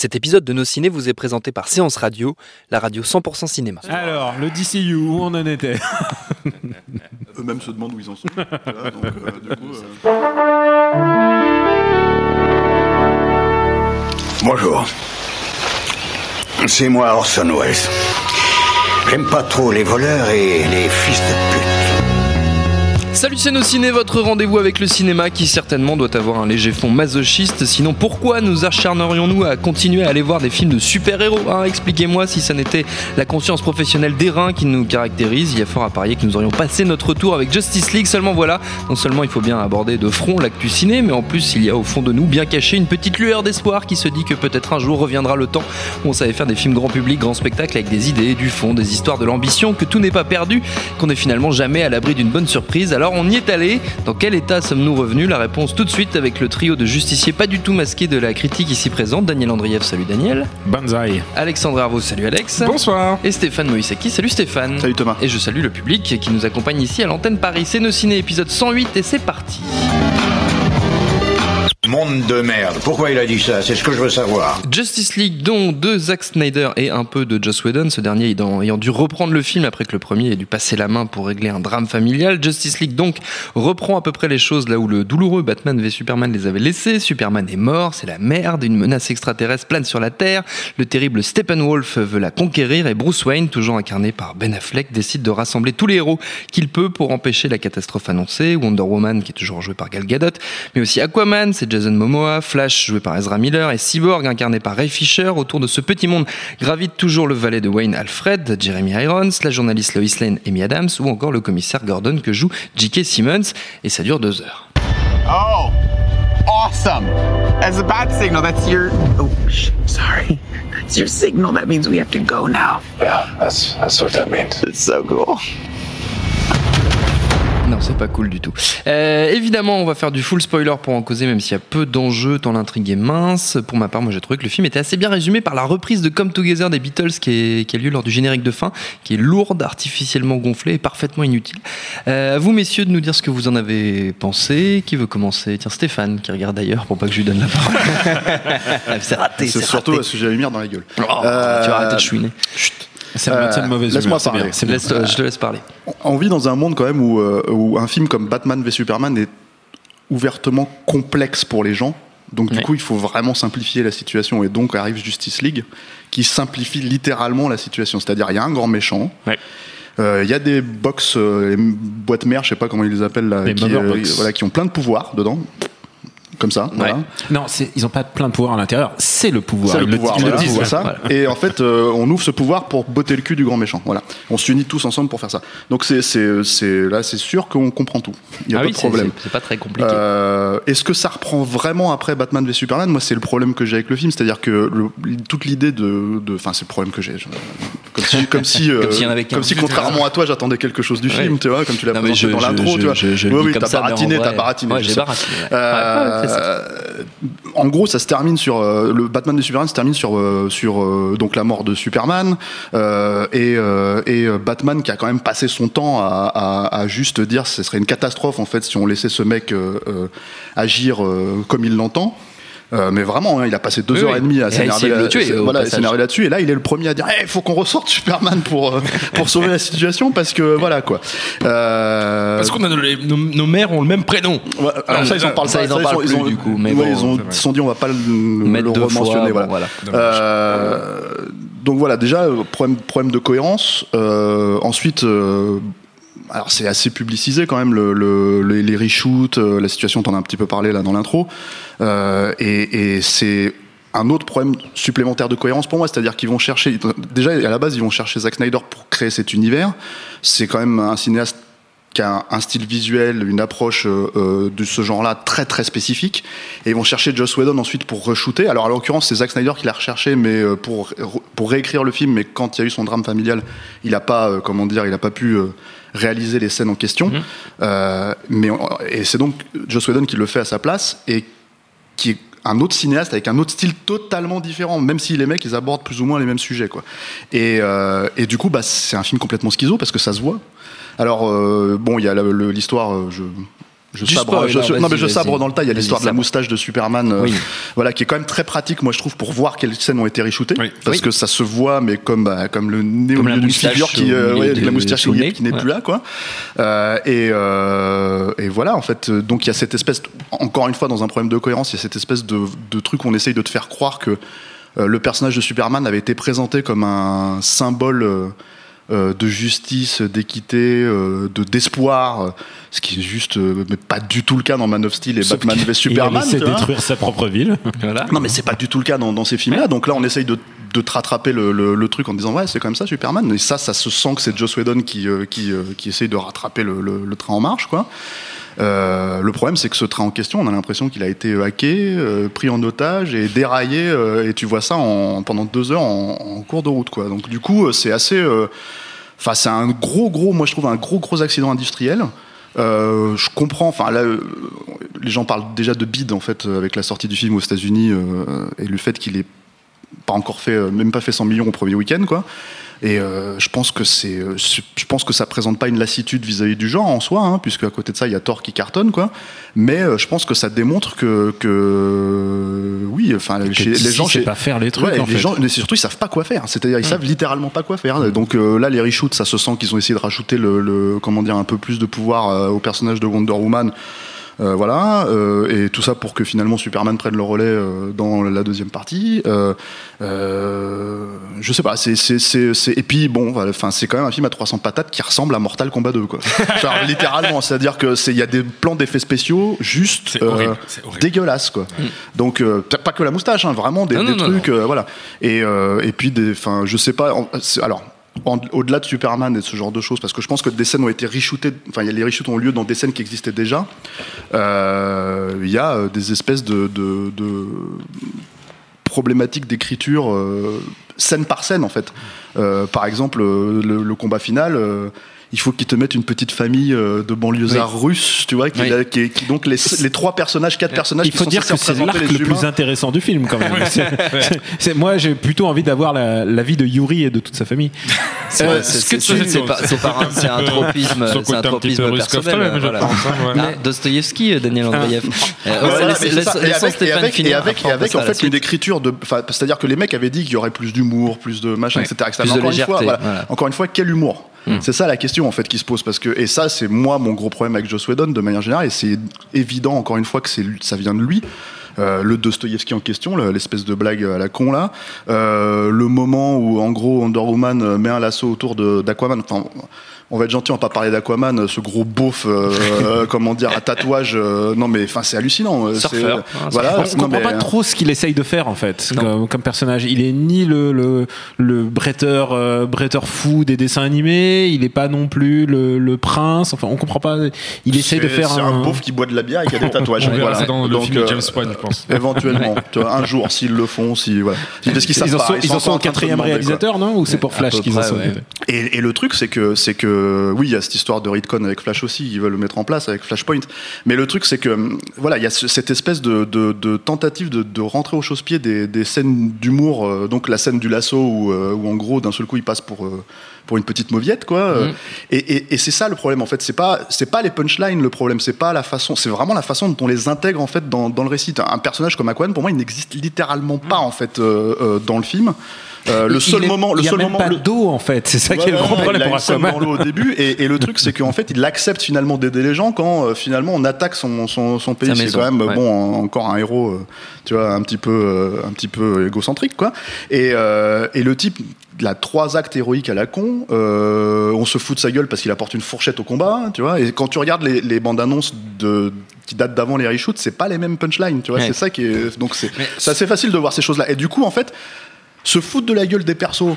Cet épisode de Nos Ciné vous est présenté par Séance Radio, la radio 100% cinéma. Alors, le DCU, où on en était Eux-mêmes se demandent où ils en sont. Voilà, donc, euh, du coup, euh, Bonjour. C'est moi Orson Welles. J'aime pas trop les voleurs et les fils de pute. Salut c'est Nos Ciné, votre rendez-vous avec le cinéma qui certainement doit avoir un léger fond masochiste. Sinon, pourquoi nous acharnerions-nous à continuer à aller voir des films de super-héros hein? Expliquez-moi si ça n'était la conscience professionnelle des reins qui nous caractérise. Il y a fort à parier que nous aurions passé notre tour avec Justice League. Seulement voilà, non seulement il faut bien aborder de front l'actu ciné, mais en plus il y a au fond de nous bien caché une petite lueur d'espoir qui se dit que peut-être un jour reviendra le temps où on savait faire des films grand public, grand spectacle avec des idées, du fond, des histoires, de l'ambition, que tout n'est pas perdu, qu'on n'est finalement jamais à l'abri d'une bonne surprise. Alors on y est allé. Dans quel état sommes-nous revenus? La réponse tout de suite avec le trio de justiciers pas du tout masqués de la critique ici présente. Daniel Andrieff, salut Daniel. Banzai. Alexandre Arvo, salut Alex. Bonsoir. Et Stéphane Moïsaki, salut Stéphane. Salut Thomas. Et je salue le public qui nous accompagne ici à l'antenne Paris. C'est nos ciné épisode 108 et c'est parti. Monde de merde. Pourquoi il a dit ça? C'est ce que je veux savoir. Justice League, dont de Zack Snyder et un peu de Joss Whedon, ce dernier ayant, dû reprendre le film après que le premier ait dû passer la main pour régler un drame familial. Justice League donc reprend à peu près les choses là où le douloureux Batman v Superman les avait laissés. Superman est mort, c'est la merde, une menace extraterrestre plane sur la Terre, le terrible Steppenwolf veut la conquérir et Bruce Wayne, toujours incarné par Ben Affleck, décide de rassembler tous les héros qu'il peut pour empêcher la catastrophe annoncée. Wonder Woman, qui est toujours joué par Gal Gadot, mais aussi Aquaman, c'est Jason Momoa, Flash joué par Ezra Miller et Cyborg incarné par Ray Fisher. Autour de ce petit monde gravite toujours le valet de Wayne Alfred, Jeremy Irons, la journaliste Lois Lane, Amy Adams ou encore le commissaire Gordon que joue J.K. Simmons et ça dure deux heures. Oh, awesome. As a bad signal, that's your. Oh, sh- sorry. That's your signal. That means we have to go now. Yeah, that's that's what that means. It's so cool. Non, c'est pas cool du tout. Euh, évidemment, on va faire du full spoiler pour en causer, même s'il y a peu d'enjeux, tant l'intrigue est mince. Pour ma part, moi j'ai trouvé que le film était assez bien résumé par la reprise de Come Together des Beatles qui, est- qui a lieu lors du générique de fin, qui est lourde, artificiellement gonflée et parfaitement inutile. Euh, à vous, messieurs, de nous dire ce que vous en avez pensé. Qui veut commencer? Tiens, Stéphane, qui regarde d'ailleurs pour pas que je lui donne la parole. c'est raté, c'est surtout raté. un sujet à lumière dans la gueule. Oh, Euh, Tu vas arrêter de chouiner. C'est la Euh, de mauvaise laisse-moi parler. bien, c'est bien. Laisse- je te laisse parler. On vit dans un monde quand même où, euh, où un film comme Batman v Superman est ouvertement complexe pour les gens. Donc du coup, il faut vraiment simplifier la situation. Et donc arrive Justice League, qui simplifie littéralement la situation. C'est-à-dire, il y a un grand méchant. Ouais. Euh, Il y a des box, euh, les boîtes mères, je sais pas comment ils les appellent, là, qui, euh, voilà, qui ont plein de pouvoirs dedans. Comme ça. voilà. Non, ils n'ont pas plein de pouvoir à l'intérieur. C'est le pouvoir. C'est le le pouvoir, le voilà, ça. voilà. Et en fait, euh, on ouvre ce pouvoir pour botter le cul du grand méchant. Voilà. On s'unit tous ensemble pour faire ça. Donc c'est, là, c'est sûr qu'on comprend tout. Il y a Ah pas oui, de problème. c'est- pas très compliqué. Euh, est-ce que ça reprend vraiment après Batman v Superman? Moi, c'est le problème que j'ai avec le film, c'est-à-dire que le- toute l'idée de, enfin, c'est le problème que j'ai. Comme si, comme si, euh, Comme s'il y en avait qu'un. comme si, contrairement à toi, j'attendais quelque chose du Ouais. film, tu vois, comme tu l'as présenté je- dans l'intro, tu vois. je- je le oui, oui, t'as baratiné, t'as baratiné. J'ai baratiné. Euh, en gros, ça se termine sur euh, le Batman de Superman se termine sur euh, donc la mort de Superman et Batman qui a quand même passé son temps à, à, juste dire ce serait une catastrophe en fait si on laissait ce mec agir comme il l'entend. Euh, mais vraiment, hein, il a passé deux Oui, heures oui. et demie à s'énerver voilà, là-dessus. Et là, il est le premier à dire il faut qu'on ressorte Superman pour, euh, pour sauver la situation parce que voilà quoi. Euh, Parce qu'on a nos, nos- nos mères ont le même prénom. Ouais, alors ça, ils en parlent Ça, pas. ils en Ça, parlent ils ont- plus, du coup, mais ouais, bon, ils ont, se sont dit, on va pas le, le deux rementionner. fois, voilà. bon, Euh, donc voilà, déjà, problème, problème de cohérence. Euh, ensuite, euh, alors c'est assez publicisé quand même, le, le- les, les reshoots, euh, la situation, t'en as un petit peu parlé là dans l'intro. Euh, et c'est un autre problème supplémentaire de cohérence pour moi, c'est-à-dire qu'ils vont chercher, déjà à la base, ils vont chercher Zack Snyder pour créer cet univers. C'est quand même un cinéaste qui a un, style visuel, une approche euh, de ce genre-là très très spécifique. Et ils vont chercher Joss Whedon ensuite pour re-shooter. Alors à l'occurrence, c'est Zack Snyder qui l'a recherché, mais pour pour réécrire le film. Mais quand il y a eu son drame familial, il a pas, comment dire, il a pas pu réaliser les scènes en question. Euh, mais on- et c'est donc Joss Whedon qui le fait à sa place et qui est un autre cinéaste avec un autre style totalement différent, même si les mecs ils abordent plus ou moins les mêmes sujets quoi. Et, euh, et du coup bah c'est un film complètement schizo parce que ça se voit. Alors euh, bon il y a l'histoire, je je Du sabre, spoil, je- je- non mais je sabre dans le tas. Il y a l'histoire de la moustache de Superman, euh, Oui. voilà, qui est quand même très pratique, moi je trouve, pour voir quelles scènes ont été reshootées, Oui. parce Oui. que ça se voit, mais comme bah, comme le nez au Comme la milieu d'une moustache figure qui, au euh, milieu ouais, de- la moustache qui, n'est Ouais. plus là, quoi. Euh, et euh, et voilà, en fait, euh, donc il y a cette espèce, encore une fois, dans un problème de cohérence, il y a cette espèce de, de truc où on essaye de te faire croire que euh, le personnage de Superman avait été présenté comme un symbole. Euh, de justice, d'équité, euh, de d'espoir, euh, ce qui est juste, euh, mais pas du tout le cas dans Man of Steel et Sauf Batman vs Superman. Il a détruire sa propre ville. Voilà. Non, mais c'est pas du tout le cas dans, dans ces films-là. Donc là, on essaye de, de te rattraper le, truc en disant ouais, c'est comme ça Superman. Et ça, ça se sent que c'est Joss Whedon qui euh, qui, euh, essaye de rattraper le, train en marche, quoi. Euh, le problème, c'est que ce train en question, on a l'impression qu'il a été hacké, euh, pris en otage et déraillé. et tu vois ça en, pendant deux heures en, cours de route, quoi. Donc du coup, c'est assez. Enfin, c'est un gros, gros, moi je trouve un gros, gros accident industriel. Je comprends, enfin là, les gens parlent déjà de bid en fait avec la sortie du film aux États-Unis et le fait qu'il ait pas encore fait, euh, même pas fait 100 millions au premier week-end, quoi. Et euh, je pense que c'est, euh, je pense que ça présente pas une lassitude vis-à-vis du genre en soi, hein, puisque à côté de ça il y a Thor qui cartonne, quoi. Mais euh, je pense que ça démontre que, que oui, enfin les DC gens, chez- pas faire les trucs, Ouais, en les fait. gens, mais surtout ils savent pas quoi faire. C'est-à-dire ils savent littéralement pas quoi faire. Donc euh, là les reshoots, ça se sent qu'ils ont essayé de rajouter le, le- comment dire un peu plus de pouvoir au personnage de Wonder Woman. Euh, voilà, euh, et tout ça pour que finalement Superman prenne le relais euh, dans la deuxième partie. Je sais pas, c'est, c'est, c'est, c'est- et puis bon, enfin c'est quand même un film à 300 patates qui ressemble à Mortal Kombat 2, quoi. Genre, littéralement, c'est-à-dire que c'est, il y a des plans d'effets spéciaux juste horrible, horrible. dégueulasses, quoi. Donc euh, peut-être pas que la moustache, hein, vraiment des, Non, des non, non, trucs, voilà. Et, et puis des, enfin, je sais pas. alors. Au-delà de Superman et ce genre de choses, parce que je pense que des scènes ont été reshootées, enfin, les reshoots ont lieu dans des scènes qui existaient déjà. Euh, Il y a euh, des espèces de, problématiques d'écriture euh, scène par scène, en fait. Par exemple, le, le combat final. Il faut qu'ils te mettent une petite famille euh, de banlieusards russes, tu vois, qui, Oui. qui- qui- donc les, les trois personnages, quatre personnages Il qui faut sont dire que c'est l'arc les le plus intéressant du film quand même. C'est- c'est- c'est- moi j'ai plutôt envie d'avoir la, la vie de Yuri et de toute sa famille. C'est Euh, un- tropisme, c'est un tropisme russe personnel. Dostoïevski, Daniel Andreev. Et avec, en fait une écriture de, enfin, c'est-à-dire que les mecs avaient dit qu'il y aurait plus d'humour, plus de machin, etc. une fois, encore une fois, quel humour Mm. C'est ça la question en fait qui se pose parce que et ça c'est moi mon gros problème avec Joss Whedon de manière générale et c'est évident encore une fois que c'est ça vient de lui. Euh, le Dostoïevski en question, le- l'espèce de blague à la con là, Euh, le moment où en gros Wonder Woman euh, met un lasso autour d'Aquaman. On va être gentil, on va pas parler d'Aquaman, ce gros beauf, euh, euh, comment dire, à tatouage. euh, non mais enfin c'est hallucinant. euh, c'est- Surfeur. Ah, voilà. On comprend mais, pas euh, trop ce qu'il essaye de faire en fait comme, comme personnage. Il est ni le le, le bretteur euh, bretteur fou des dessins animés, il est pas non plus le, le prince. Enfin, on comprend pas. Il essaye de faire C'est un. un beauf qui boit de la bière et qui a des tatouages. On verra voilà. dans le Donc, film de euh, James Bond, je pense. Éventuellement, tu vois, un jour, s'ils le font, si voilà. Parce qu'ils ils en pas, sont, ils en sont au quatrième réalisateur, non Ou c'est pour Flash qu'ils en sont et le truc, c'est que, c'est que, oui, il y a cette histoire de Redcon avec Flash aussi, ils veulent le mettre en place avec Flashpoint. Mais le truc, c'est que, hum, voilà, il y a ce- cette espèce de, de, de tentative de, de rentrer au chausse-pied des, des scènes d'humour, euh, donc la scène du lasso où, euh, où en gros, d'un seul coup, il passe pour, euh, pour une petite mauviette, quoi. Euh, Mhm. Et, et, et c'est ça le problème, en fait. C'est pas, c'est pas les punchlines le problème, c'est pas la façon, c'est vraiment la façon dont on les intègre, en fait, dans, dans le récit. Un personnage comme Aquaman, pour moi, il n'existe littéralement pas, en fait, euh, euh, dans le film. Euh, le Il seul moment, le il y a seul même moment, pas le- d'eau en fait. C'est ça qui est le Ouais, grand ouais, problème il a pour Aquaman. dans l'eau au début et, et le truc c'est qu'en fait il accepte finalement d'aider les gens quand euh, finalement on attaque son, son, son pays c'est quand même ouais. bon en- encore un héros euh, tu vois un petit peu un petit peu égocentrique quoi et, et le type il a trois actes héroïques à la con euh, on se fout de sa gueule parce qu'il apporte une fourchette au combat hein, tu vois et quand tu regardes les, les bandes annonces de qui datent d'avant les reshoots c'est pas les mêmes punchlines tu vois Ouais. c'est ça qui est donc c'est assez facile de voir ces choses là et du coup en fait se foutre de la gueule des persos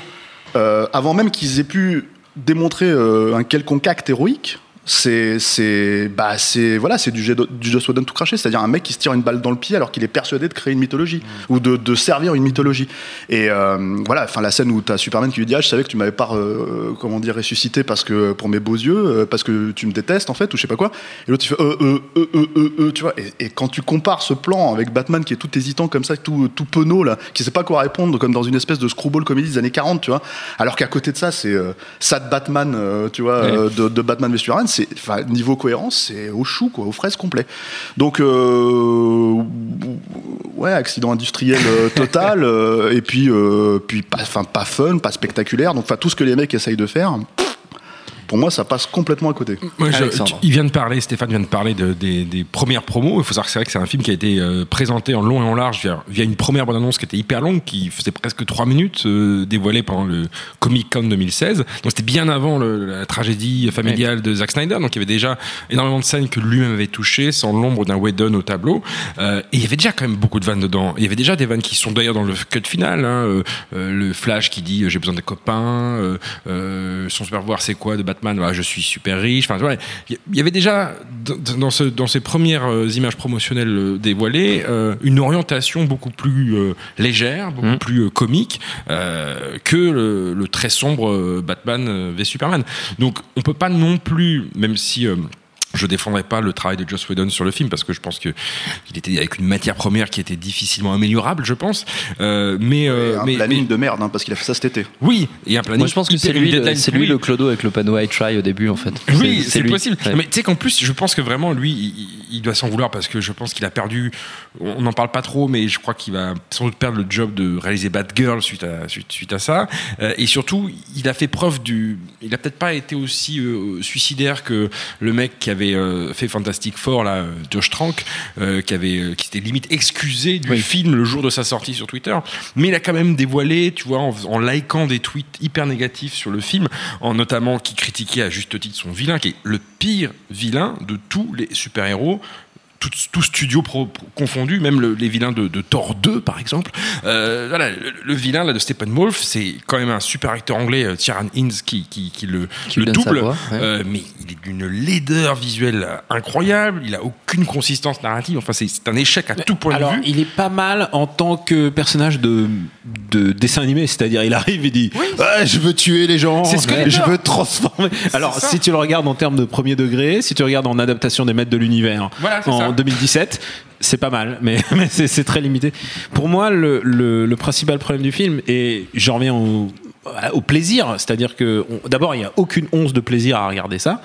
euh, avant même qu'ils aient pu démontrer euh, un quelconque acte héroïque, c'est c'est bah c'est voilà c'est du, de- du Joss Whedon tout craché. C'est-à-dire un mec qui se tire une balle dans le pied alors qu'il est persuadé de créer une mythologie ou de, de servir une mythologie. Et euh, voilà enfin la scène où t'as Superman qui lui dit ah je savais que tu m'avais pas euh, comment dire ressuscité parce que pour mes beaux yeux euh, parce que tu me détestes en fait ou je sais pas quoi. Et l'autre il fait euh, euh, euh, euh, euh, euh, tu vois. Et, et quand tu compares ce plan avec Batman qui est tout hésitant comme ça tout tout penaud là qui sait pas quoi répondre comme dans une espèce de screwball comédie des années 40 tu vois. Alors qu'à côté de ça c'est euh, Sad Batman euh, tu vois euh, de, de Batman v Superman c'est, niveau cohérence, c'est au chou, quoi, aux fraises complet. Donc, euh, ouais, accident industriel euh, total, euh, et puis, puis pas, fun, pas spectaculaire. Donc, enfin, tout ce que les mecs essayent de faire. Pour moi, ça passe complètement à côté. Moi, je- tu- il vient de parler, Stéphane vient de parler de- des, des premières promos. Il faut savoir que c'est vrai que c'est un film qui a été euh, présenté en long et en large via, via une première bande-annonce qui était hyper longue, qui faisait presque 3 minutes, euh, dévoilée pendant le Comic Con 2016. Donc c'était bien avant le- la tragédie familiale de Zack Snyder. Donc il y avait déjà énormément de scènes que lui-même avait touchées, sans l'ombre d'un Whedon au tableau. Euh, et il y avait déjà quand même beaucoup de vannes dedans. Il y avait déjà des vannes qui sont d'ailleurs dans le cut final. hein, euh, euh, le Flash qui dit euh, j'ai besoin de copains, euh, euh, son super pouvoir c'est quoi de Batman Voilà, Je suis super riche. Enfin, ouais, il y avait déjà dans, dans ce- dans ces premières euh, images promotionnelles euh, dévoilées euh, une orientation beaucoup plus euh, légère, beaucoup Mhm. plus euh, comique que le, le très sombre Batman v Superman. Donc on peut pas non plus, même si je défendrai pas le travail de Joss Whedon sur le film parce que je pense que il était avec une matière première qui était difficilement améliorable, je pense. Euh, mais, euh, Et un mais, planning mais- de merde, hein, parce qu'il a fait ça cet été. oui, et un planning. Moi, je pense que c'est lui, le- c'est lui le clodo avec le panneau I try au début, en fait. Oui, c'est possible. Ouais. Mais tu sais qu'en plus, je pense que vraiment, lui, il, il doit s'en vouloir parce que je pense qu'il a perdu. On n'en parle pas trop, mais je crois qu'il va sans doute perdre le job de réaliser Batgirl suite à, suite, suite à ça. Euh, et surtout, il a fait preuve du. Il a peut-être pas été aussi euh, suicidaire que le mec qui avait euh, fait Fantastic Four, là, Josh Trank, qui avait, qui s'était limite excusé du film le jour de sa sortie sur Twitter. Mais il a quand même dévoilé, tu vois, en, en likant des tweets hyper négatifs sur le film, en notamment qui critiquait à juste titre son vilain, qui est le pire vilain de tous les super-héros. Tout, tout studio pro- pro- confondu, même le- les vilains de, de Thor 2 par exemple. Euh, voilà, le, le vilain là de Steppenwolf, c'est quand même un super acteur anglais, euh, Tyrone Hinds, qui, qui, qui le, Qui double. voix, ouais. Euh, mais il est d'une laideur visuelle incroyable. Il a aucune consistance narrative. Enfin, c'est un échec à tout point Alors, de vue. il est pas mal en tant que personnage de, de dessin animé, c'est-à-dire il arrive et dit Je veux tuer les gens, ce que je veux transformer. Alors, si tu le regardes en termes de premier degré, si tu regardes en adaptation des maîtres de l'univers Voilà, en ça. 2017, c'est pas mal, mais, c'est très limité. Pour moi, le, principal problème du film, et j'en reviens au, plaisir, c'est-à-dire que d'abord, il n'y a aucune once de plaisir à regarder ça.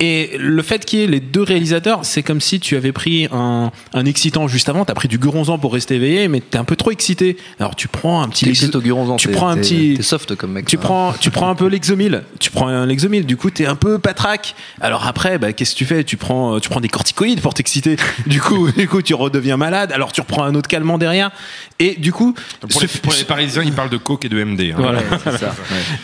Et le fait qu'il y ait les deux réalisateurs, c'est comme si tu avais pris un, un excitant juste avant, tu as pris du guronzan pour rester éveillé, mais tu es un peu trop excité. Alors tu prends un petit. Existe au Guronzan. Tu t'es- prends un t'es- petit. T'es soft comme mec. Tu prends, tu prends un peu l'exomil. Tu prends un l'exomil. Du coup, t'es un peu patraque. Alors après, bah, qu'est-ce que tu fais? Tu prends, tu prends des corticoïdes pour t'exciter. Du coup, du coup, tu redeviens malade. Alors tu reprends un autre calmant derrière. Et du coup, Pour les, pour les Parisiens, ils parlent de coke et de MD. hein. Voilà. Ouais, c'est ça.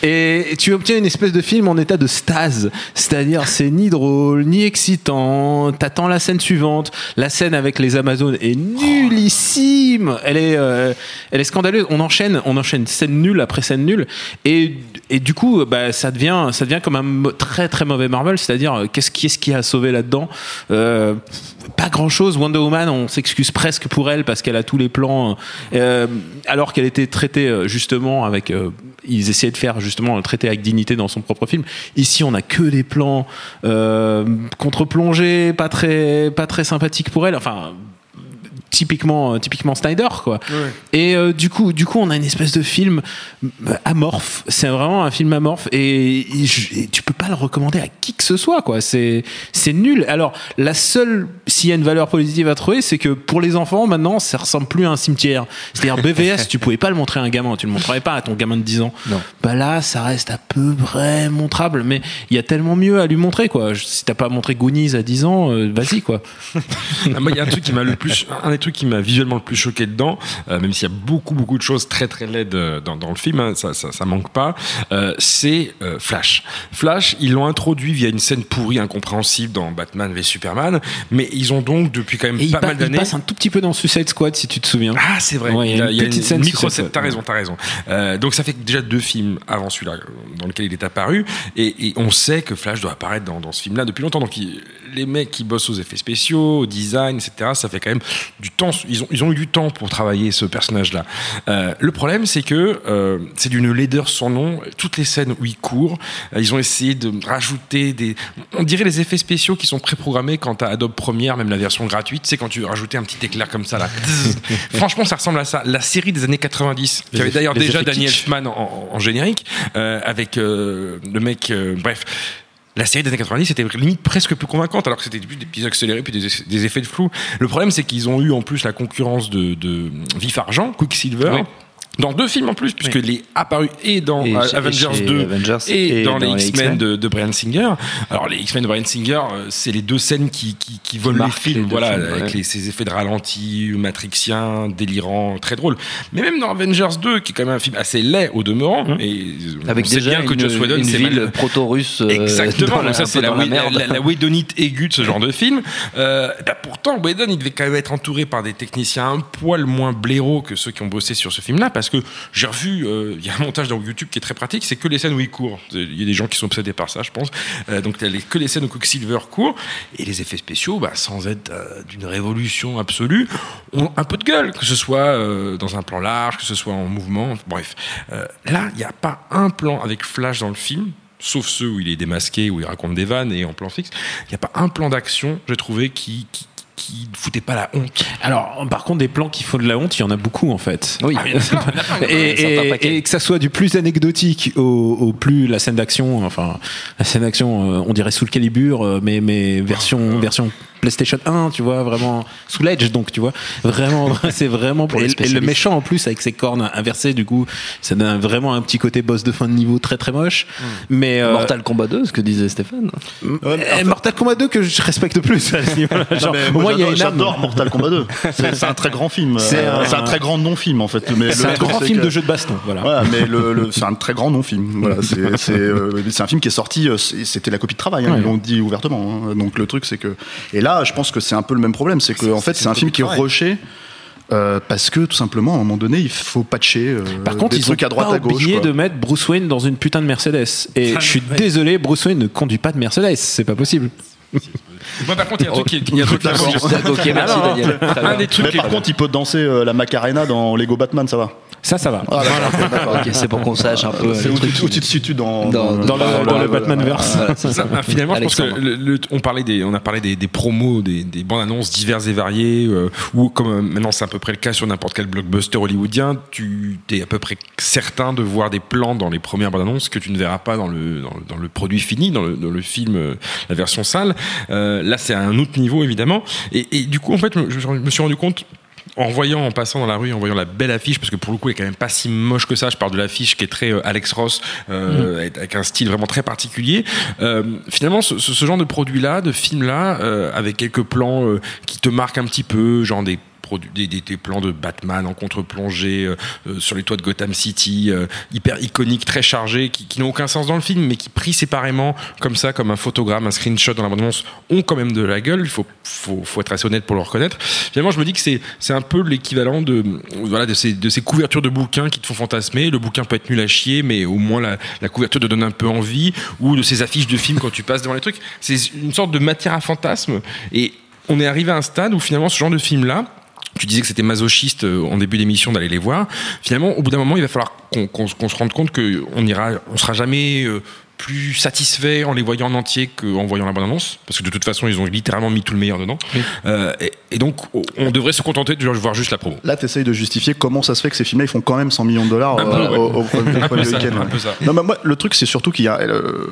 ouais. et tu obtiens une espèce de film en état de stase. C'est-à-dire, c'est ni drôle, ni excitant. T'attends la scène suivante. La scène avec les Amazones est nullissime. Elle est, euh, est scandaleuse. On enchaîne, on enchaîne scène nulle après scène nulle. Et, du coup, bah, ça devient, ça devient comme un très très mauvais Marvel. C'est-à-dire, euh, qu'est-ce qui, est-ce qui a sauvé là-dedans? Euh, Pas grand-chose. Wonder Woman, on s'excuse presque pour elle parce qu'elle a tous les plans. alors qu'elle était traitée justement avec. Euh, ils essayaient de faire justement le traiter avec dignité dans son propre film. Ici, on a que des plans euh, contre-plongés, pas très, pas très sympathiques pour elle. Enfin. Typiquement, euh, typiquement Snyder, quoi. Et euh, du coup, du coup, on a une espèce de film euh, amorphe. C'est vraiment un film amorphe et, et je- et tu peux pas le recommander à qui que ce soit, quoi. C'est, c'est nul. Alors, la seule, s'il y a une valeur positive à trouver, c'est que pour les enfants, maintenant, ça ressemble plus à un cimetière. C'est-à-dire BVS, tu pouvais pas le montrer à un gamin, tu le montrerais pas à ton gamin de 10 ans. Non. Bah là, ça reste à peu près montrable, mais il y a tellement mieux à lui montrer, quoi. Si t'as pas montré Goonies à 10 ans, euh, vas-y, quoi. Ah, moi, il y a un truc qui m'a le plus, un trucs qui m'a visuellement le plus choqué dedans, euh, même s'il y a beaucoup beaucoup de choses très très laides euh, dans, dans le film, hein, ça, ça ça manque pas. euh, c'est Flash. Flash, ils l'ont introduit via une scène pourrie incompréhensible dans Batman v Superman, mais ils ont donc depuis quand même Et il, pas pa- mal il d'années. passe un tout petit peu dans Suicide Squad, si tu te souviens. Ah, c'est vrai. Ouais, il y a, il y a une, scène micro scène. T'as raison, t'as raison. Euh, donc ça fait déjà deux films avant celui-là dans lequel il est apparu, et, et on sait que Flash doit apparaître dans, dans ce film-là depuis longtemps. Donc il- les mecs qui bossent aux effets spéciaux, au design, etc. Ça fait quand même du temps. Ils ont, ils ont eu du temps pour travailler ce personnage-là. Euh, le problème, c'est que euh, c'est d'une laideur sans nom. Toutes les scènes où il court, euh, ils ont essayé de rajouter des. On dirait les effets spéciaux qui sont préprogrammés quand t'as Adobe Premiere, même la version gratuite. C'est quand tu rajoutais un petit éclair comme ça là. Franchement, ça ressemble à ça. La série des années 90, qui avait d'ailleurs déjà Daniel. Elfman en, en- en générique, euh, avec euh, le mec. euh, bref. La série des années 90 était limite presque plus convaincante, alors que c'était des petits accélérés, puis des, effets de flou. Le problème, c'est qu'ils ont eu en plus la concurrence de, de Vif Argent, Quicksilver. Dans deux films en plus, puisqu'il est apparu et dans Et Avengers chez 2 Avengers et, et dans, dans les X-Men de, de Brian Singer. Alors les X-Men de Brian Singer, euh, c'est les deux scènes qui, qui, qui volent films, deux voilà, films, avec ouais. les- ces effets de ralenti, matrixiens, délirants, très drôles. Mais même dans Avengers 2, qui est quand même un film assez laid au demeurant, et on Avec sait déjà bien que Joss Whedon c'est ville proto-russe. euh, Exactement, dans la- donc ça c'est la, la la, la Whedonite aiguë de ce genre de film. Euh, bah, pourtant, Whedon, il devait quand même être entouré par des techniciens un poil moins blaireaux que ceux qui ont bossé sur ce film-là, parce que j'ai revu, euh, il y a un montage dans YouTube qui est très pratique, c'est que les scènes où il court. Il y a des gens qui sont obsédés par ça, je pense. Euh, donc, les- que les scènes où Quicksilver court, et les effets spéciaux, bah, sans être euh, d'une révolution absolue, ont un peu de gueule, que ce soit euh, dans un plan large, que ce soit en mouvement, bref. Là, il n'y a pas un plan avec Flash dans le film, sauf ceux où il est démasqué, où il raconte des vannes et en plan fixe. Il n'y a pas un plan d'action, j'ai trouvé, qui, qui, qui ne foutait pas la honte. Alors, par contre, des plans qui font de la honte, il y en a beaucoup en fait. Oui. Ah. Et, que ça soit du plus anecdotique au, au plus la scène d'action, enfin la scène d'action, euh, on dirait sous le calibre, euh, mais mais version version PlayStation 1, tu vois, vraiment sous l'edge, donc tu vois, vraiment, c'est vraiment Pour et, les et le méchant en plus avec ses cornes inversées, du coup, ça donne vraiment un petit côté boss de fin de niveau très très moche. Mais euh, Mortal Kombat 2, ce que disait Stéphane. eh, Mortal Kombat 2 que je respecte plus. à ce niveau-là. Non, Genre, au moi, j'adore- Mortal Kombat 2. C'est un très grand film. C'est Euh, un- très grand non-film en fait. Mais C'est un grand film que- de jeu de baston, voilà. Voilà, mais le, le- c'est un très grand non-film. Voilà, c'est c'est, euh, un film qui est sorti, euh, c'était la copie de travail, hein, Ouais. ils l'ont dit ouvertement. hein. Donc le truc, c'est que. Et là, je pense que c'est un peu le même problème, c'est que en fait, c'est un film qui est rushé. euh, parce que tout simplement, à un moment donné, il faut patcher euh, Par contre, des ils ont trucs à droite pas à gauche. oublié quoi. de mettre Bruce Wayne dans une putain de Mercedes. Et je suis désolé, Bruce Wayne ne conduit pas de Mercedes, c'est pas possible. Moi, par contre, il y a un truc qui est- il y a un truc qui est D'accord. important. ok, merci Daniel. Un des trucs Mais par contre, il peut danser euh, la Macarena dans Lego Batman, ça va. Ça, ça va. Ah, d'accord. Ok, c'est pour qu'on sache un peu. C'est où, tu- où tu te situes dans, Dans- Dans le, dans le Batman-verse. Voilà, c'est ça. Ah, finalement, je pense que Alexandre. le- le- on parlait des, on a parlé des, des promos, des, des bandes annonces diverses et variées, euh, ou comme euh, maintenant c'est à peu près le cas sur n'importe quel blockbuster hollywoodien, tu es à peu près certain de voir des plans dans les premières bandes annonces que tu ne verras pas dans le, dans, le- dans le produit fini, dans le, dans le film, euh, la version sale. Euh, là, c'est à un autre niveau évidemment. Et, et du coup, en fait, je, je me suis rendu compte en voyant, en passant dans la rue, en voyant la belle affiche, parce que pour le coup, elle est quand même pas si moche que ça. Je parle de l'affiche qui est très euh, Alex Ross, euh, avec- avec un style vraiment très particulier. Euh, finalement, ce, ce- genre de produit-là, de film-là, euh, avec quelques plans euh, qui te marquent un petit peu, genre des des, plans de Batman en contre-plongée euh, euh, sur les toits de Gotham City, euh, hyper iconiques, très chargés, qui, n'ont aucun sens dans le film, mais qui pris séparément, comme ça, comme un photogramme, un screenshot dans la bande-annonce, ont quand même de la gueule. Il faut, faut, être assez honnête pour le reconnaître. Finalement, je me dis que c'est, c'est un peu l'équivalent de, voilà, de, ces, de ces couvertures de bouquins qui te font fantasmer. Le bouquin peut être nul à chier, mais au moins la, la couverture te donne un peu envie, ou de ces affiches de films quand tu passes devant les trucs. C'est une sorte de matière à fantasme. Et on est arrivé à un stade où finalement ce genre de film-là, tu disais que c'était masochiste euh, en début d'émission d'aller les voir. Finalement, au bout d'un moment, il va falloir qu'on se rende compte qu'on ira, on sera jamais euh, plus satisfait en les voyant en entier qu'en voyant la bande-annonce, parce que de toute façon, ils ont littéralement mis tout le meilleur dedans. Euh, et, et donc, on devrait se contenter de voir juste la promo. Là, tu essayes de justifier comment ça se fait que ces films-là, ils font quand même 100 millions de dollars Un peu, ouais. au, week-end. un ouais. peu ça. Non, mais moi, le truc, c'est surtout qu'il y a euh,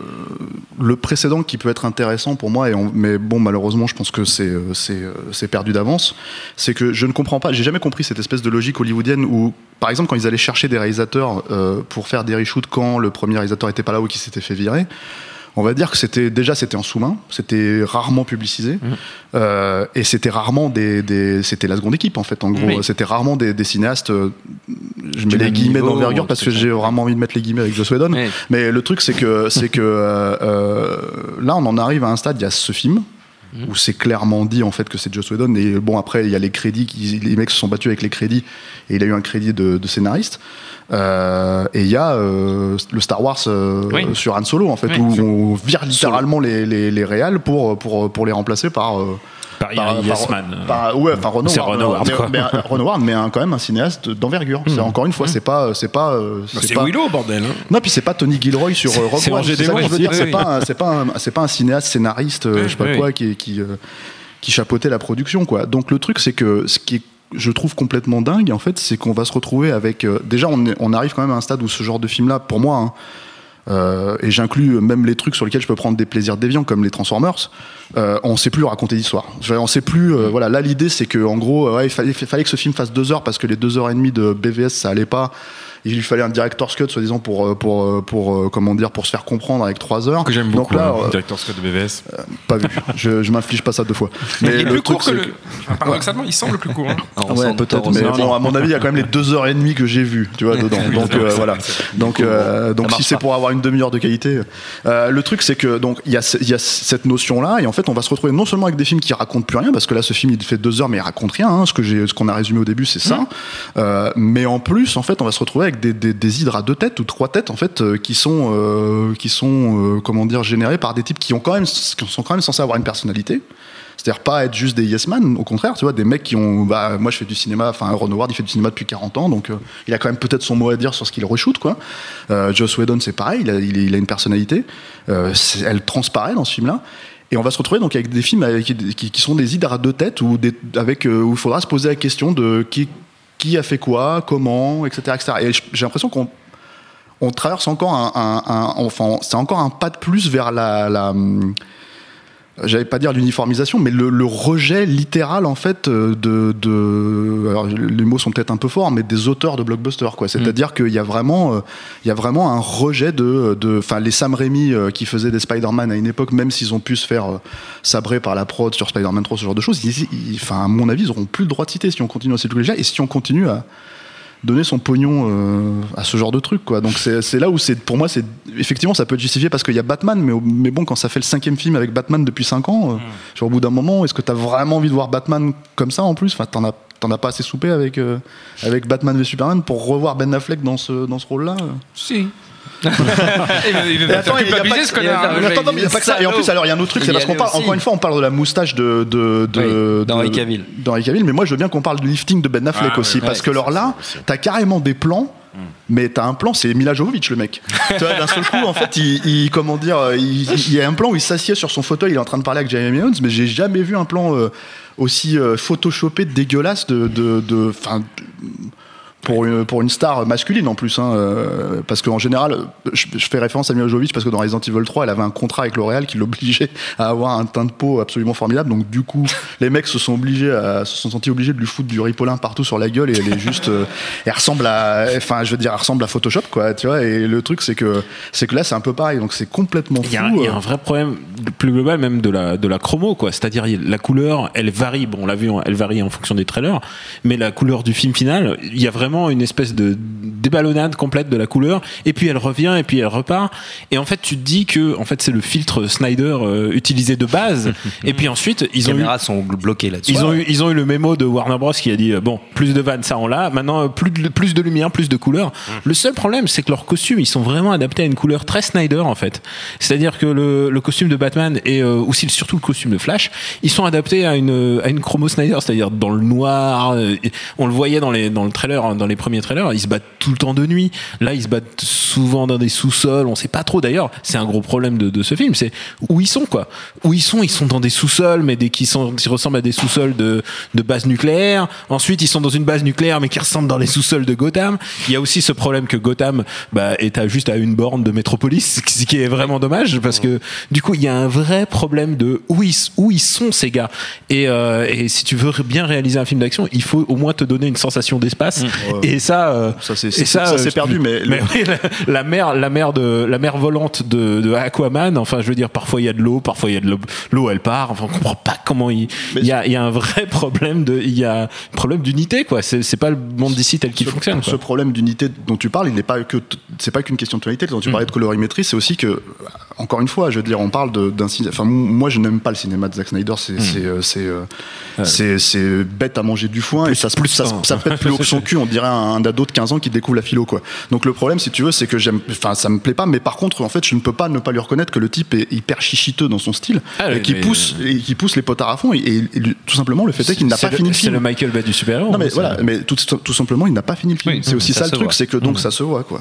le précédent qui peut être intéressant pour moi, et mais bon, malheureusement, je pense que c'est euh, euh, c'est perdu d'avance. C'est que je ne comprends pas, j'ai jamais compris cette espèce de logique hollywoodienne où, par exemple, quand ils allaient chercher des réalisateurs euh, pour faire des reshoots quand le premier réalisateur était pas là ou qui s'était fait virer. On va dire que c'était déjà c'était en sous-main, c'était rarement publicisé euh, et c'était rarement des, des- c'était la seconde équipe en fait en gros. Oui. c'était rarement des, des cinéastes euh, je mets les guillemets d'envergure parce que j'ai vraiment envie de mettre les guillemets avec Joss Whedon. Mais le truc c'est que c'est que euh, là on en arrive à un stade il y a ce film Mhm. où c'est clairement dit en fait que c'est Joss Whedon et bon après il y a les crédits les mecs se sont battus avec les crédits et il a eu un crédit de, de scénariste Euh, et il y a euh, le Star Wars euh, Oui. sur Han Solo en fait Oui. où on vire littéralement les, les, les réals pour, pour, pour les remplacer par euh, Par, par- Yes par- Man. par- ouais, enfin Howard, mais, mais, mais un- quand même un cinéaste d'envergure. C'est encore une fois, c'est pas, c'est pas, Bah, c'est pas- Willow, bordel. hein. non, puis c'est pas Tony Gilroy sur Rogue c'est One. C'est ça que je veux dire. C'est pas, un- c'est pas, c'est pas un cinéaste scénariste, je sais pas quoi, qui, qui, qui chapeautait la production, quoi. Donc le truc, c'est que ce qui est je trouve complètement dingue en fait c'est qu'on va se retrouver avec euh, déjà on, est- on arrive quand même à un stade où ce genre de film là pour moi hein, euh, et j'inclus même les trucs sur lesquels je peux prendre des plaisirs déviants comme les Transformers, euh, on sait plus raconter d'histoire. On sait plus. euh, voilà, là l'idée c'est que en gros, ouais, il fallait, fallait que ce film fasse deux heures parce que les deux heures et demie de BVS ça allait pas. Il lui fallait un director's cut, soi-disant pour euh, pour euh, pour euh, comment dire pour se faire comprendre avec trois heures. Que j'aime Donc beaucoup, là, hein, euh, Director Scott de BVS. pas vu. Je, je m'inflige pas ça deux fois. il est le plus truc, court que le. Paradoxalement, il semble plus court. hein. Ah, on Ouais, sent peut-être, mais on sent bon, tort. à mon avis, il y a quand même les deux heures et demie que j'ai vues, tu vois, dedans. Donc euh, voilà. Donc, euh, donc si c'est pour avoir une demi-heure de qualité, euh, le truc c'est que donc il y a, il y a cette notion-là, et en fait, on va se retrouver non seulement avec des films qui racontent plus rien, parce que là, ce film il fait deux heures, mais il raconte rien. hein, ce que j'ai, ce qu'on a résumé au début, c'est ça. Euh, mais en plus, en fait, on va se retrouver avec des, des, des hydres à deux têtes ou trois têtes, en fait, euh, qui sont, euh, qui sont, euh, comment dire, générés par des types qui ont quand même, qui sont quand même censés avoir une personnalité. C'est-à-dire pas être juste des yes man, au contraire, tu vois, des mecs qui ont, bah, moi je fais du cinéma, enfin Ron Howard il fait du cinéma depuis 40 ans, donc il a quand même peut-être son mot à dire sur ce qu'il reshoot, quoi. Euh, Joss Whedon c'est pareil, il a, une personnalité, elle transparaît dans ce film-là. Et on va se retrouver donc avec des films qui, qui sont des hydres à deux têtes ou avec où il faudra se poser la question de qui, qui a fait quoi, comment, etc., etc. Et j'ai l'impression qu'on on traverse encore un, un- enfin c'est encore un pas de plus vers la, la j'allais pas dire l'uniformisation, mais le, le rejet littéral en fait euh, de, de alors, les mots sont peut-être un peu forts, mais des auteurs de blockbusters quoi. C'est-à-dire qu'il y a vraiment, euh, il y a vraiment un rejet de, de, enfin les Sam Raimi euh, qui faisaient des Spider-Man à une époque, même s'ils ont pu se faire euh, sabrer par la prod sur Spider-Man 3, ce genre de choses, enfin à mon avis, ils auront plus le droit de citer si on continue à ces trucs-là et si on continue à donner son pognon euh, à ce genre de truc quoi. Donc c'est c'est là où c'est pour moi c'est effectivement ça peut être justifié parce qu'il y a Batman mais, mais bon quand ça fait le cinquième film avec Batman depuis 5 ans euh, sur au bout d'un moment est-ce que t'as vraiment envie de voir Batman comme ça en plus? Enfin t'en as t'en as pas assez soupé avec euh, avec Batman v Superman pour revoir Ben Affleck dans ce dans ce rôle là Si. Il va attends, il y a pas que- ça. Et en plus, alors, il y a un autre truc, c'est parce qu'on parle, encore une fois, on parle de la moustache de, de, de, de- Cavill. d'Henry Cavill, mais moi, je veux bien qu'on parle du lifting de Ben Affleck Ah, aussi, ouais, parce ouais, que alors là, t'as carrément des plans. Mais t'as un plan, c'est Mila Jovovich le mec. tu vois, d'un seul coup, en fait, il, il- comment dire, il, il y a un plan où il s'assied sur son fauteuil, il est en train de parler avec Jeremy Irons, mais j'ai jamais vu un plan euh, aussi euh, photoshopé, dégueulasse de, de, de- 'fin, pour une, pour une star masculine en plus, hein, euh, parce qu'en général, je, je fais référence à Mila Jovovich parce que dans Resident Evil 3, elle avait un contrat avec L'Oréal qui l'obligeait à avoir un teint de peau absolument formidable. Donc du coup, les mecs se sont obligés, à, se sont sentis obligés de lui foutre du ripolin partout sur la gueule et elle est juste, euh, elle ressemble à, enfin, je veux dire, elle ressemble à Photoshop, quoi, tu vois. Et le truc, c'est que, c'est que là, c'est un peu pareil. Donc c'est complètement fou. Il y, a, un- il y a euh. un vrai problème plus global même de la de la chromo quoi c'est-à-dire la couleur elle varie bon on l'a vu elle varie en fonction des trailers mais la couleur du film final il y a vraiment une espèce de déballonnade complète de la couleur. Et puis elle revient et puis elle repart. Et en fait tu te dis que en fait c'est le filtre Snyder euh, utilisé de base. Et puis ensuite Les ils ont eu caméras sont bloquées là-dessus. ils ont, eu, ils ont eu le mémo de Warner Bros. qui a dit euh, bon plus de vannes ça on l'a. Maintenant euh, plus de, plus de lumière plus de couleurs. Le seul problème c'est que leurs costumes ils sont vraiment adaptés à une couleur très Snyder en fait. C'est à dire que le, le costume de Batman et euh, aussi surtout le costume de Flash ils sont adaptés à une, à une chromo Snyder c'est à dire dans le noir on le voyait dans, les, dans le trailer hein, dans les premiers trailers ils se battent tout le temps de nuit. Là ils se battent souvent dans des sous-sols on sait pas trop. D'ailleurs c'est un gros problème de, de ce film c'est où ils sont quoi. Où ils sont ils sont dans des sous-sols mais des qui sont qui ressemblent à des sous-sols de de base nucléaire. Ensuite ils sont dans une base nucléaire mais qui ressemblent dans les sous-sols de Gotham. Il y a aussi ce problème que Gotham bah, est à juste à une borne de Metropolis ce qui est vraiment dommage parce que du coup il y a un vrai problème de où ils où ils sont ces gars. Et euh, et si tu veux bien réaliser un film d'action il faut au moins te donner une sensation d'espace et ça euh, Ça, c'est- et c'est- ça, euh, perdu, mais mais oui, la, la mer, la mer de, la mer volante de, de Aquaman. Enfin, je veux dire, parfois il y a de l'eau, parfois il y a de l'eau, l'eau elle part. Enfin, on comprend pas comment il, il y a, y a un vrai problème de, il y a un problème d'unité, quoi. C'est, pas le monde d'ici tel qu'il fonctionne, ce problème d'unité dont tu parles, il n'est pas que c'est pas qu'une question de tonalité. Quand tu parlais de colorimétrie, c'est aussi que encore une fois, je veux dire, on parle de- d'un cinéma. Enfin, moi, je n'aime pas le cinéma de Zack Snyder. C'est c'est euh, c'est euh, c'est c'est bête à manger du foin et ça se plus ça, ça pète plus haut que son cul. On dirait un, un ado de 15 ans qui découvre la philo, quoi. Donc le problème, si tu veux, c'est que j'aime. Enfin, ça me plaît pas, mais par contre, en fait, je ne peux pas ne pas lui reconnaître que le type est hyper chichiteux dans son style Ah, et qui mais- pousse et qui pousse les potards à fond. Et, et- et tout simplement, le fait est qu'il n'a C'est pas fini le C'est film. le Michael Bay du super-héros. Non mais hein, voilà, c'est- mais tout, tout simplement il n'a pas fini le film. Oui, c'est aussi ça le truc, c'est que donc ça se voit quoi.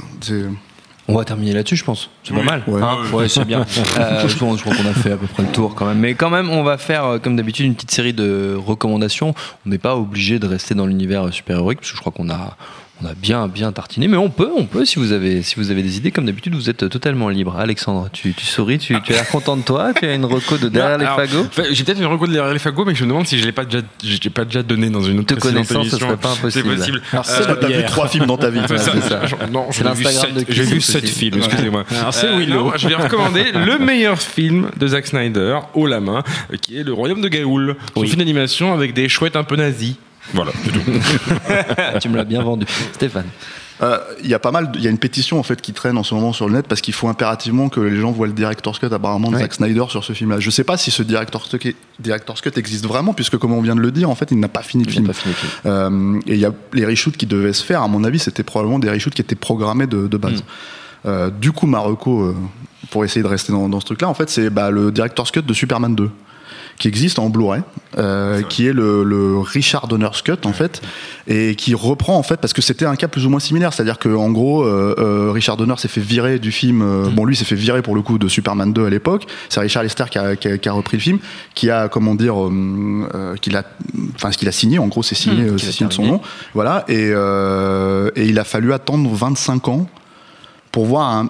On va terminer là-dessus, je pense. C'est pas mal. Ouais. Hein ouais, c'est bien. Euh, je je crois qu'on a fait à peu près le tour quand même. Mais quand même, on va faire, euh, comme d'habitude, une petite série de recommandations. On n'est pas obligé de rester dans l'univers super-héroïque, parce que je crois qu'on a, On a bien, bien tartiné, mais on peut, on peut, si vous avez, si vous avez des idées. Comme d'habitude, vous êtes totalement libre. Alexandre, tu, tu souris, tu, tu as l'air content de toi, tu as une reco de derrière les Alors, fagots. J'ai peut-être une reco de derrière les fagots, mais je me demande si je l'ai pas déjà, je l'ai pas déjà donné dans une autre Te précédente connaissant, ce serait pas impossible. C'est possible. Alors, Euh, c'est la T'as vu trois films dans ta vie. c'est ça. c'est ça. Non, C'est j'ai vu l'Instagram de sept- J'ai vu sept films, excusez-moi. Alors, c'est Euh, Willow. non, je vais recommander le meilleur film de Zack Snyder, haut la main, euh, qui est Le Royaume de Gaoul. C'est un film d'animation avec des chouettes un peu nazis. Voilà, c'est tout. tu me l'as bien vendu. Stéphane. Euh, Il y a pas mal, de- il y a une pétition en fait qui traîne en ce moment sur le net parce qu'il faut impérativement que les gens voient le director's cut apparemment de Ouais. Zack Snyder sur ce film-là. Je sais pas si ce director's cut, director's cut existe vraiment puisque comme on vient de le dire en fait il n'a pas fini le Il film. pas fini. Euh, et il y a les reshoots qui devaient se faire. À mon avis, c'était probablement des reshoots qui étaient programmés de, de base. Euh, du coup, Marocco, euh, pour essayer de rester dans, dans ce truc-là, en fait, c'est bah, le director's cut de Superman 2 qui existe en Blu-ray, euh, qui est le, le Richard Donner's Cut en fait, et qui reprend en fait parce que c'était un cas plus ou moins similaire, c'est-à-dire que en gros euh, euh, Richard Donner s'est fait virer du film, euh, bon lui s'est fait virer pour le coup de Superman 2 à l'époque, c'est Richard Lester qui a, qui a- qui a repris le film, qui a comment dire, euh, euh, qu'il a, enfin ce qu'il a signé, en gros c'est signé, Mmh, qu'il c'est signé de son nom, voilà, et, euh, et il a fallu attendre 25 ans pour voir un,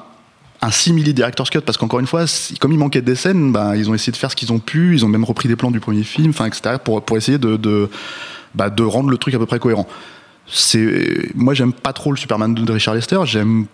un simili director's cut parce qu'encore une fois comme il manquait des scènes bah, ils ont essayé de faire ce qu'ils ont pu ils ont même repris des plans du premier film enfin etc pour, pour essayer de de, bah, de rendre le truc à peu près cohérent. C'est moi j'aime pas trop le Superman de Richard Lester j'aime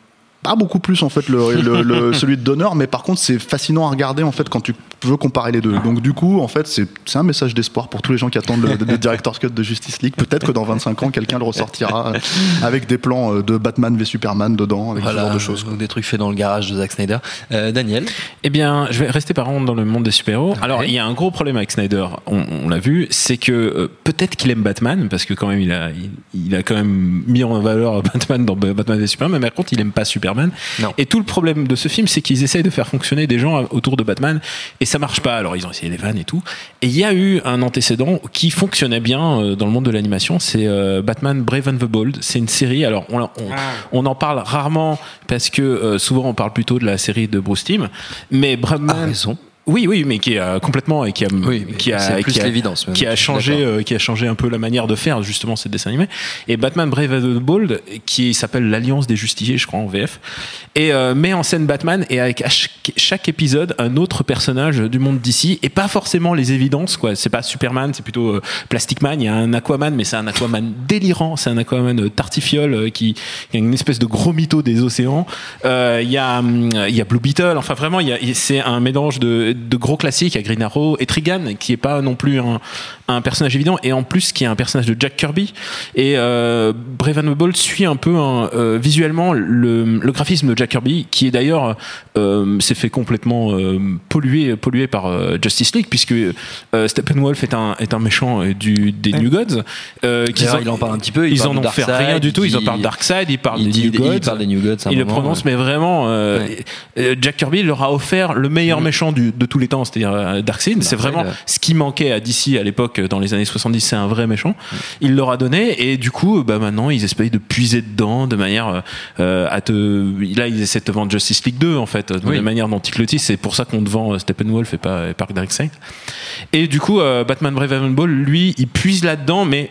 pas beaucoup plus en fait le, le- le- celui de Donner mais par contre c'est fascinant à regarder en fait quand tu veux comparer les deux donc du coup en fait c'est c'est un message d'espoir pour tous les gens qui attendent le, le director's cut de Justice League peut-être que dans 25 ans quelqu'un le ressortira euh, avec des plans euh, de Batman v Superman dedans avec ce genre de choses des trucs faits dans le garage de Zack Snyder. Euh, Daniel. Eh bien, je vais rester par contre dans le monde des super-héros. Alors, il y a un gros problème avec Snyder, on, on l'a vu, c'est que euh, peut-être qu'il aime Batman, parce que quand même, il a, il, il a quand même mis en valeur Batman dans Batman et Superman, mais par contre, il aime pas Superman. Non. Et tout le problème de ce film, c'est qu'ils essayent de faire fonctionner des gens autour de Batman, et ça marche pas. Alors, ils ont essayé les vannes et tout. Et il y a eu un antécédent qui fonctionnait bien euh, dans le monde de l'animation, c'est euh, Batman Brave and the Bold. C'est une série, alors on, on, on en parle rarement parce que euh, souvent on parle plutôt de la série de Bruce Timm, mais Batman. Ah. Oui, oui, mais qui a complètement et qui a, Oui, qui a, qui a- qui a changé, euh, qui a changé un peu la manière de faire justement ces dessins animés. Et Batman Brave and the Bold, qui s'appelle l'Alliance des Justiciers, je crois en VF, et euh, met en scène Batman et avec chaque, épisode un autre personnage du monde d'ici et pas forcément les évidences quoi. C'est pas Superman, c'est plutôt euh, Plastic Man. Il y a un Aquaman, mais c'est un Aquaman délirant. C'est un Aquaman euh, tartifiole euh, qui, qui a une espèce de gros mytho des océans. Euh, Il y a hum, il y a Blue Beetle. Enfin vraiment, il y a- c'est un mélange de, de gros classiques. A Green Arrow et Trigan qui est pas non plus un, un personnage évident et en plus qui est un personnage de Jack Kirby. Et euh, Brave and the Bold suit un peu un, euh, visuellement le, le graphisme de Jack Kirby qui est d'ailleurs euh, s'est fait complètement euh, polluer pollué par euh, Justice League puisque euh, Steppenwolf est un est un méchant euh, du des New Gods. Euh, en- il en parle un petit peu. Il ils en ont fait rien du tout. il Ils en parlent Darkseid, ils parlent il des New Gods. il parle des New Gods. à un Il le moment, prononce, ouais. mais vraiment, euh, Ouais. euh, Jack Kirby leur a offert le meilleur méchant du- de tous les temps, c'est-à-dire euh, Darkseid. C'est vraiment ouais. ce qui manquait à DC à l'époque, dans les années 70, c'est un vrai méchant. Il leur a donné, et du coup, bah, maintenant, ils essayent de puiser dedans de manière euh, à te. Là, ils essaient de te vendre Justice League 2, en fait, de Oui. la manière dont ils. C'est pour ça qu'on te vend euh, Steppenwolf et pas, et pas Darkseid. Et du coup, euh, Batman Brave and Bold, lui, il puise là-dedans, mais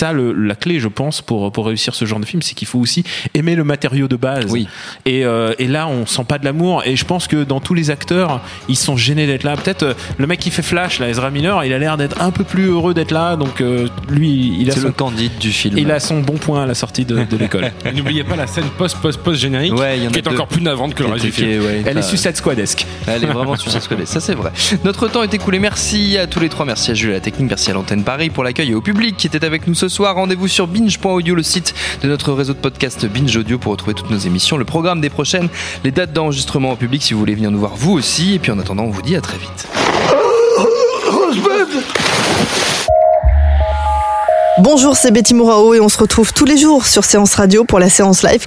ça le- la clé, je pense, pour, pour réussir ce genre de film, c'est qu'il faut aussi aimer le matériau de base. Oui. Et, euh, et là, on sent pas de l'amour. Et je pense que dans tous les acteurs, ils sont gênés d'être là. Peut-être euh, le mec qui fait Flash, là, Ezra Miller, il a l'air d'être un peu plus heureux d'être là. Donc euh, lui, il a, C'est son, le candide du film. il a son bon point à la sortie de, de l'école. N'oubliez pas la scène post-post-post générique, Ouais, il y en a qui est deux. encore plus navrante que le reste du film. ouais, Elle est Suicide Squadesque. Elle est vraiment Suicide Squad. Ça, c'est vrai. Notre temps est écoulé. Merci à tous les trois. Merci à Jules à la technique. Merci à l'antenne Paris pour l'accueil et au public qui était avec nous ce soir. Rendez-vous sur binge.audio, le site de notre réseau de podcast Binge Audio pour retrouver toutes nos émissions, le programme des prochaines, les dates d'enregistrement au public si vous voulez venir nous voir vous aussi. Et puis en attendant, on vous dit à très vite. Bonjour, c'est Betty Mourao et on se retrouve tous les jours sur Séance Radio pour la séance live.